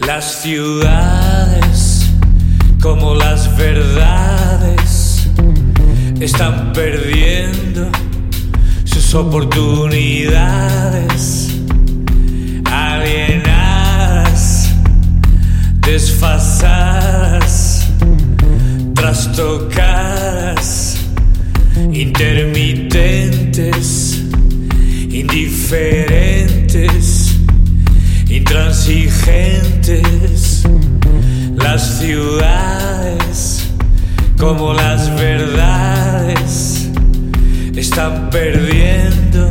Las ciudades, como las verdades, están perdiendo sus oportunidades. Alienadas, desfasadas, trastocadas, intermitentes, las ciudades como las verdades están perdiendo